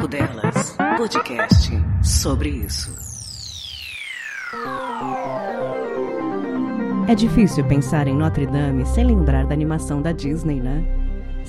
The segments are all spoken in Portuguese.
Papo Delas, podcast sobre isso. É difícil pensar em Notre Dame sem lembrar da animação da Disney, né?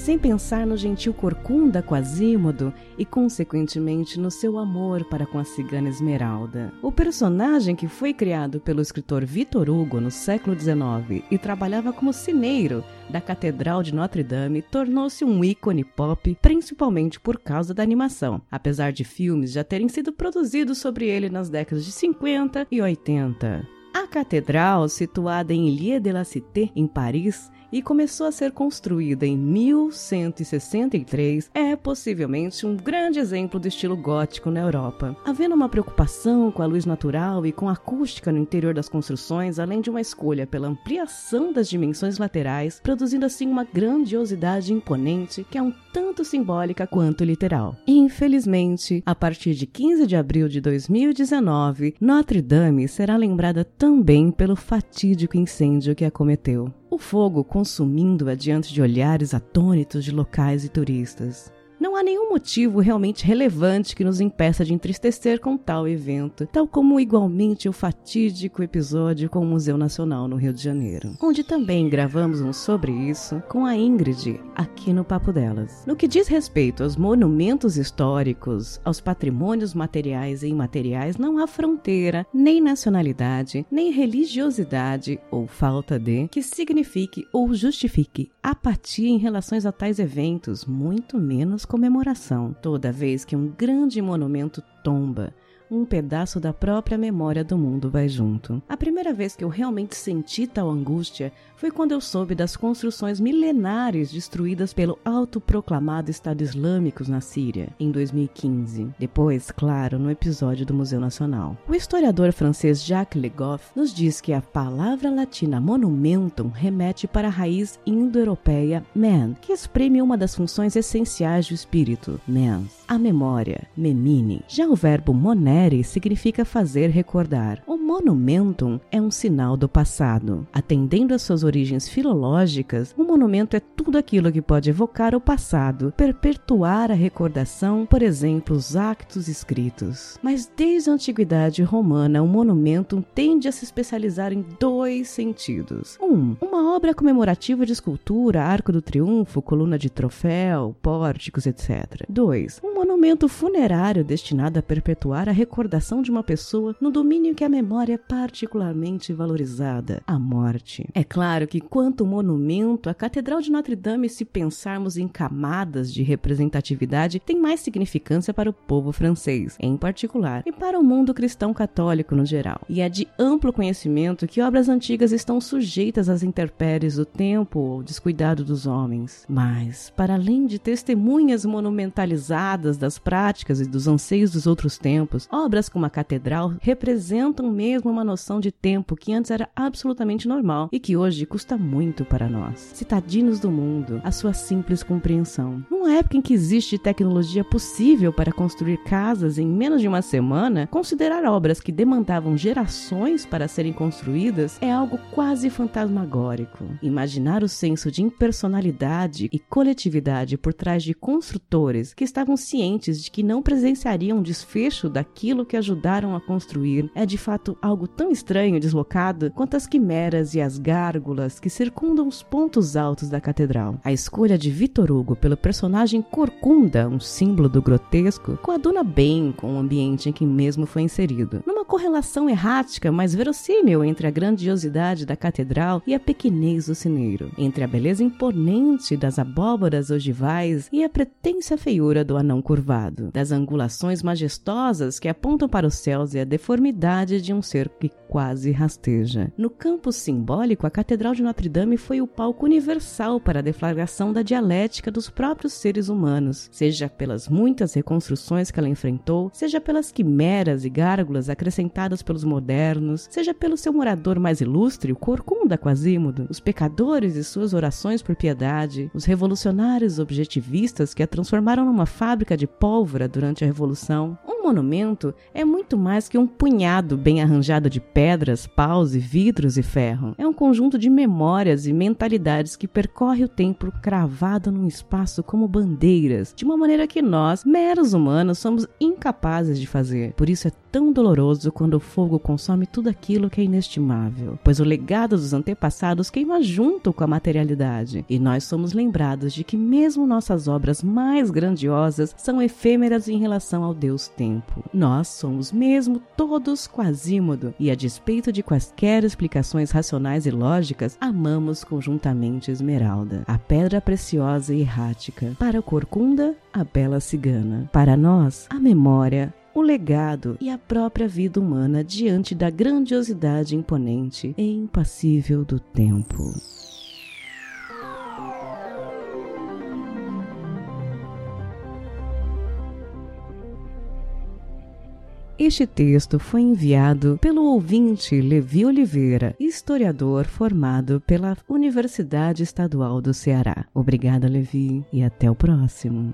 Sem pensar no gentil corcunda Quasímodo e, consequentemente, no seu amor para com a cigana Esmeralda. O personagem que foi criado pelo escritor Victor Hugo no século XIX e trabalhava como cineiro da Catedral de Notre Dame tornou-se um ícone pop, principalmente por causa da animação, apesar de filmes já terem sido produzidos sobre ele nas décadas de 50 e 80. A catedral, situada em Ilha de la Cité, em Paris, e começou a ser construída em 1163, é possivelmente um grande exemplo do estilo gótico na Europa. Havendo uma preocupação com a luz natural e com a acústica no interior das construções, além de uma escolha pela ampliação das dimensões laterais, produzindo assim uma grandiosidade imponente que é um tanto simbólica quanto literal. Infelizmente, a partir de 15 de abril de 2019, Notre Dame será lembrada também pelo fatídico incêndio que a cometeu o fogo consumindo-a diante de olhares atônitos de locais e turistas. Não há nenhum motivo realmente relevante que nos impeça de entristecer com tal evento, tal como igualmente o fatídico episódio com o Museu Nacional no Rio de Janeiro, onde também gravamos um sobre isso com a Ingrid aqui no Papo Delas. No que diz respeito aos monumentos históricos, aos patrimônios materiais e imateriais, não há fronteira, nem nacionalidade, nem religiosidade ou falta de que signifique ou justifique apatia em relação a tais eventos, muito menos comemoração, toda vez que um grande monumento tomba um pedaço da própria memória do mundo vai junto. A primeira vez que eu realmente senti tal angústia foi quando eu soube das construções milenares destruídas pelo autoproclamado Estado Islâmico na Síria, em 2015. Depois, claro, no episódio do Museu Nacional. O historiador francês Jacques Le Goff nos diz que a palavra latina monumentum remete para a raiz indo-europeia man, que exprime uma das funções essenciais do espírito, mens, a memória, memine. Já o verbo significa fazer recordar. Monumentum é um sinal do passado. Atendendo às suas origens filológicas, um monumento é tudo aquilo que pode evocar o passado, perpetuar a recordação, por exemplo, os actos escritos. Mas desde a antiguidade romana, o monumentum tende a se especializar em dois sentidos. Um, uma obra comemorativa de escultura, arco do triunfo, coluna de troféu, pórticos, etc. Dois, um monumento funerário destinado a perpetuar a recordação de uma pessoa no domínio que a memória é particularmente valorizada, a morte. É claro que, quanto monumento, a Catedral de Notre Dame, se pensarmos em camadas de representatividade, tem mais significância para o povo francês, em particular, e para o mundo cristão católico no geral. E é de amplo conhecimento que obras antigas estão sujeitas às intempéries do tempo ou descuidado dos homens. Mas, para além de testemunhas monumentalizadas das práticas e dos anseios dos outros tempos, Obras como a catedral representam mesmo uma noção de tempo que antes era absolutamente normal e que hoje custa muito para nós, citadinos do mundo, a sua simples compreensão. Numa época em que existe tecnologia possível para construir casas em menos de uma semana, considerar obras que demandavam gerações para serem construídas é algo quase fantasmagórico. Imaginar o senso de impersonalidade e coletividade por trás de construtores que estavam cientes de que não presenciariam um desfecho daquilo aquilo que ajudaram a construir é de fato algo tão estranho e deslocado quanto as quimeras e as gárgulas que circundam os pontos altos da catedral. A escolha de Vitor Hugo pelo personagem Corcunda, um símbolo do grotesco, coaduna bem com o ambiente em que mesmo foi inserido, numa correlação errática, mas verossímil entre a grandiosidade da catedral e a pequenez do sineiro, entre a beleza imponente das abóboras ogivais e a pretensa feiura do anão curvado, das angulações majestosas que apontam para os céus e a deformidade de um ser que quase rasteja. No campo simbólico, a Catedral de Notre Dame foi o palco universal para a deflagração da dialética dos próprios seres humanos, seja pelas muitas reconstruções que ela enfrentou, seja pelas quimeras e gárgulas acrescentadas pelos modernos, seja pelo seu morador mais ilustre, o Corcunda Quasímodo, os pecadores e suas orações por piedade, os revolucionários objetivistas que a transformaram numa fábrica de pólvora durante a Revolução. Um monumento é muito mais que um punhado bem arranjado de pedras, paus e vidros e ferro. É um conjunto de memórias e mentalidades que percorre o tempo cravado num espaço como bandeiras, de uma maneira que nós, meros humanos, somos incapazes de fazer. Por isso é tão doloroso quando o fogo consome tudo aquilo que é inestimável, pois o legado dos antepassados queima junto com a materialidade, e nós somos lembrados de que mesmo nossas obras mais grandiosas são efêmeras em relação ao Deus Tempo. Nós somos mesmo todos Quasímodo, e a despeito de quaisquer explicações racionais e lógicas, amamos conjuntamente Esmeralda, a pedra preciosa e errática. Para Corcunda, a bela cigana. Para nós, a memória, o legado e a própria vida humana diante da grandiosidade imponente e impassível do tempo. Este texto foi enviado pelo ouvinte Levi Oliveira, historiador formado pela Universidade Estadual do Ceará. Obrigada, Levi, e até o próximo.